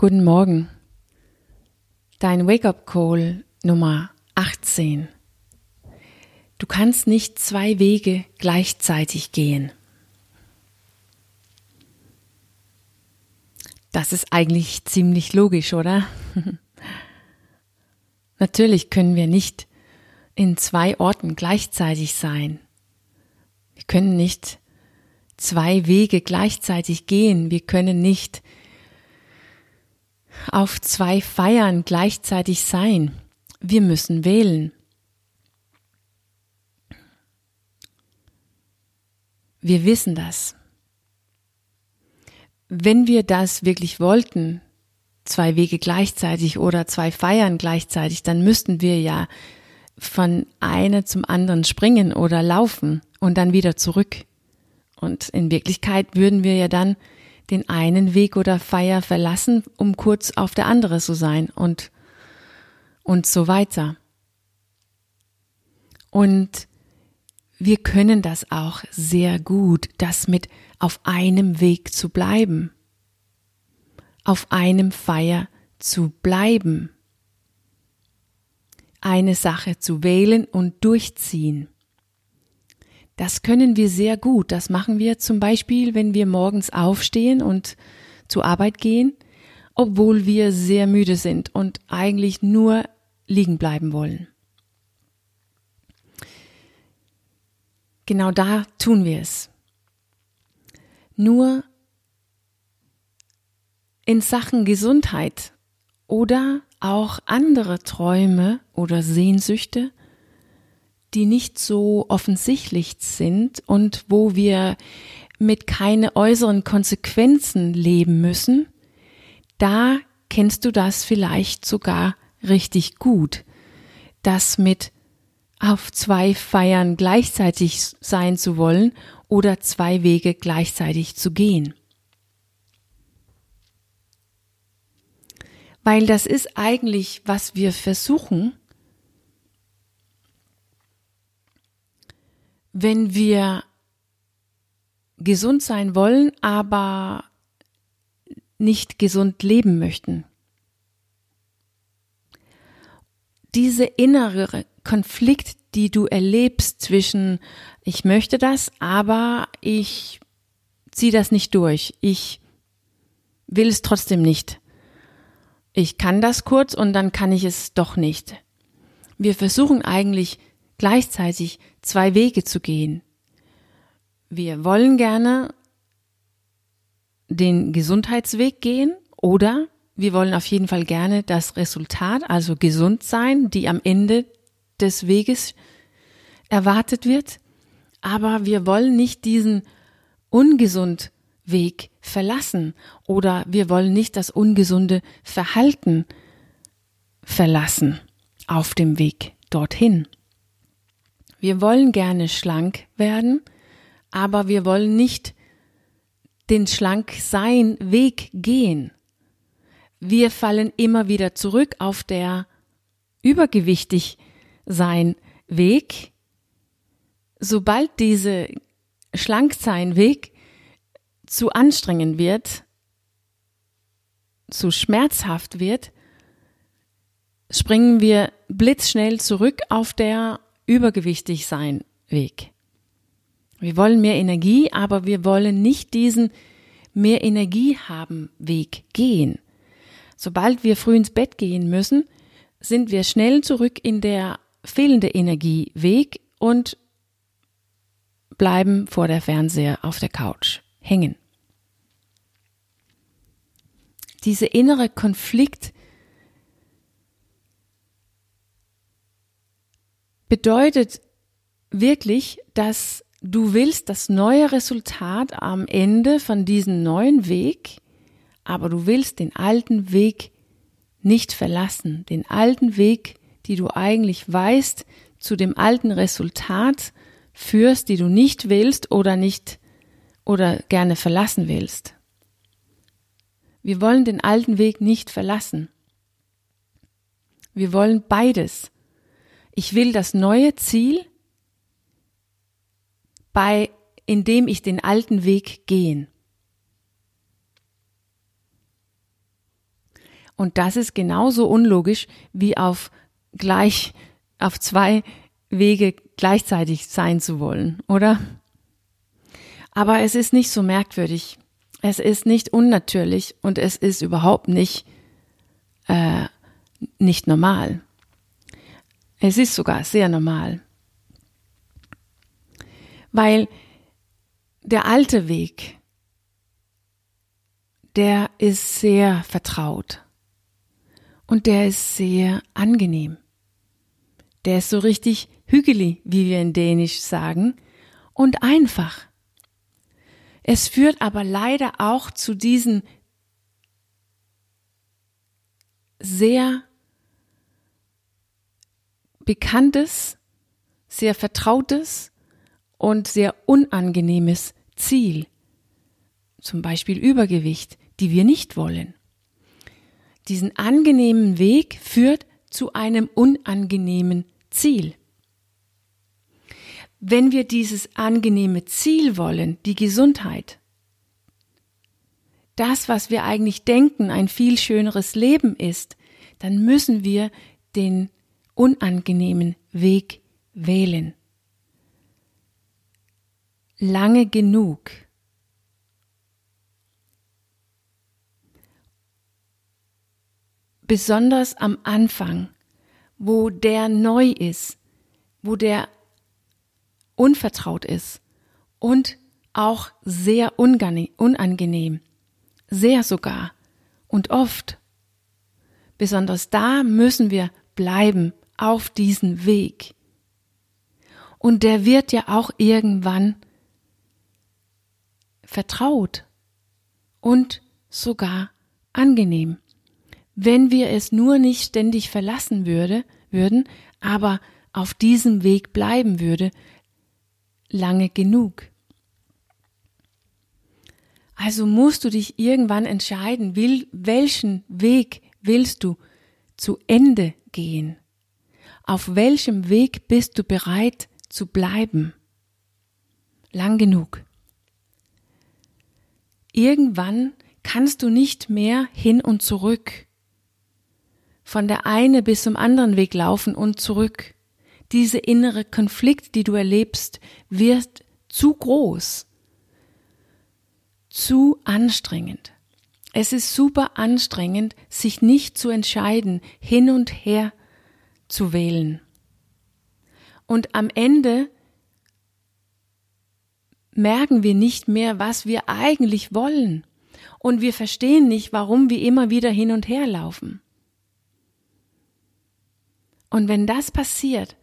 Guten Morgen. Dein Wake-up-Call Nummer 18. Du kannst nicht zwei Wege gleichzeitig gehen. Das ist eigentlich ziemlich logisch, oder? Natürlich können wir nicht in zwei Orten gleichzeitig sein. Wir können nicht zwei Wege gleichzeitig gehen. Wir können nicht auf zwei Feiern gleichzeitig sein. Wir müssen wählen. Wir wissen das. Wenn wir das wirklich wollten, zwei Wege gleichzeitig oder zwei Feiern gleichzeitig, dann müssten wir ja von einer zum anderen springen oder laufen und dann wieder zurück. Und in Wirklichkeit würden wir ja dann den einen Weg oder Feier verlassen, um kurz auf der andere zu sein und, und so weiter. Und wir können das auch sehr gut, das mit auf einem Weg zu bleiben, auf einem Feier zu bleiben, eine Sache zu wählen und durchziehen. Das können wir sehr gut. Das machen wir zum Beispiel, wenn wir morgens aufstehen und zur Arbeit gehen, obwohl wir sehr müde sind und eigentlich nur liegen bleiben wollen. Genau da tun wir es. Nur in Sachen Gesundheit oder auch andere Träume oder Sehnsüchte die nicht so offensichtlich sind und wo wir mit keine äußeren Konsequenzen leben müssen, da kennst du das vielleicht sogar richtig gut. Das mit auf zwei Feiern gleichzeitig sein zu wollen oder zwei Wege gleichzeitig zu gehen. Weil das ist eigentlich, was wir versuchen, wenn wir gesund sein wollen, aber nicht gesund leben möchten. Diese innere Konflikt, die du erlebst zwischen ich möchte das, aber ich ziehe das nicht durch. Ich will es trotzdem nicht. Ich kann das kurz und dann kann ich es doch nicht. Wir versuchen eigentlich gleichzeitig zwei Wege zu gehen. Wir wollen gerne den Gesundheitsweg gehen oder wir wollen auf jeden Fall gerne das Resultat, also gesund sein, die am Ende des Weges erwartet wird. Aber wir wollen nicht diesen ungesund Weg verlassen oder wir wollen nicht das ungesunde Verhalten verlassen auf dem Weg dorthin. Wir wollen gerne schlank werden, aber wir wollen nicht den Schlanksein Weg gehen. Wir fallen immer wieder zurück auf der übergewichtig sein Weg. Sobald diese Schlanksein Weg zu anstrengend wird, zu schmerzhaft wird, springen wir blitzschnell zurück auf der übergewichtig sein Weg. Wir wollen mehr Energie, aber wir wollen nicht diesen mehr Energie haben Weg gehen. Sobald wir früh ins Bett gehen müssen, sind wir schnell zurück in der fehlende Energie Weg und bleiben vor der Fernseher auf der Couch hängen. Diese innere Konflikt bedeutet wirklich, dass du willst das neue Resultat am Ende von diesem neuen Weg, aber du willst den alten Weg nicht verlassen, den alten Weg, die du eigentlich weißt, zu dem alten Resultat führst, die du nicht willst oder nicht oder gerne verlassen willst. Wir wollen den alten Weg nicht verlassen. Wir wollen beides. Ich will das neue Ziel, bei, indem ich den alten Weg gehen. Und das ist genauso unlogisch wie auf gleich, auf zwei Wege gleichzeitig sein zu wollen, oder? Aber es ist nicht so merkwürdig. Es ist nicht unnatürlich und es ist überhaupt nicht, äh, nicht normal. Es ist sogar sehr normal. Weil der alte Weg, der ist sehr vertraut und der ist sehr angenehm. Der ist so richtig hügelig, wie wir in Dänisch sagen, und einfach. Es führt aber leider auch zu diesen sehr bekanntes, sehr vertrautes und sehr unangenehmes Ziel, zum Beispiel Übergewicht, die wir nicht wollen. Diesen angenehmen Weg führt zu einem unangenehmen Ziel. Wenn wir dieses angenehme Ziel wollen, die Gesundheit, das, was wir eigentlich denken, ein viel schöneres Leben ist, dann müssen wir den unangenehmen Weg wählen. Lange genug. Besonders am Anfang, wo der neu ist, wo der unvertraut ist und auch sehr unangenehm, sehr sogar und oft. Besonders da müssen wir bleiben auf diesen Weg. Und der wird ja auch irgendwann vertraut und sogar angenehm. Wenn wir es nur nicht ständig verlassen würde, würden, aber auf diesem Weg bleiben würde, lange genug. Also musst du dich irgendwann entscheiden, will, welchen Weg willst du zu Ende gehen? Auf welchem Weg bist du bereit zu bleiben? Lang genug. Irgendwann kannst du nicht mehr hin und zurück. Von der eine bis zum anderen Weg laufen und zurück. Diese innere Konflikt, die du erlebst, wird zu groß, zu anstrengend. Es ist super anstrengend, sich nicht zu entscheiden, hin und her zu wählen. Und am Ende merken wir nicht mehr, was wir eigentlich wollen. Und wir verstehen nicht, warum wir immer wieder hin und her laufen. Und wenn das passiert,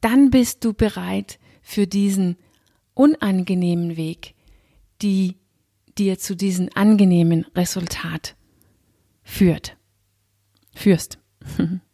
dann bist du bereit für diesen unangenehmen Weg, die dir zu diesem angenehmen Resultat führt. Führst.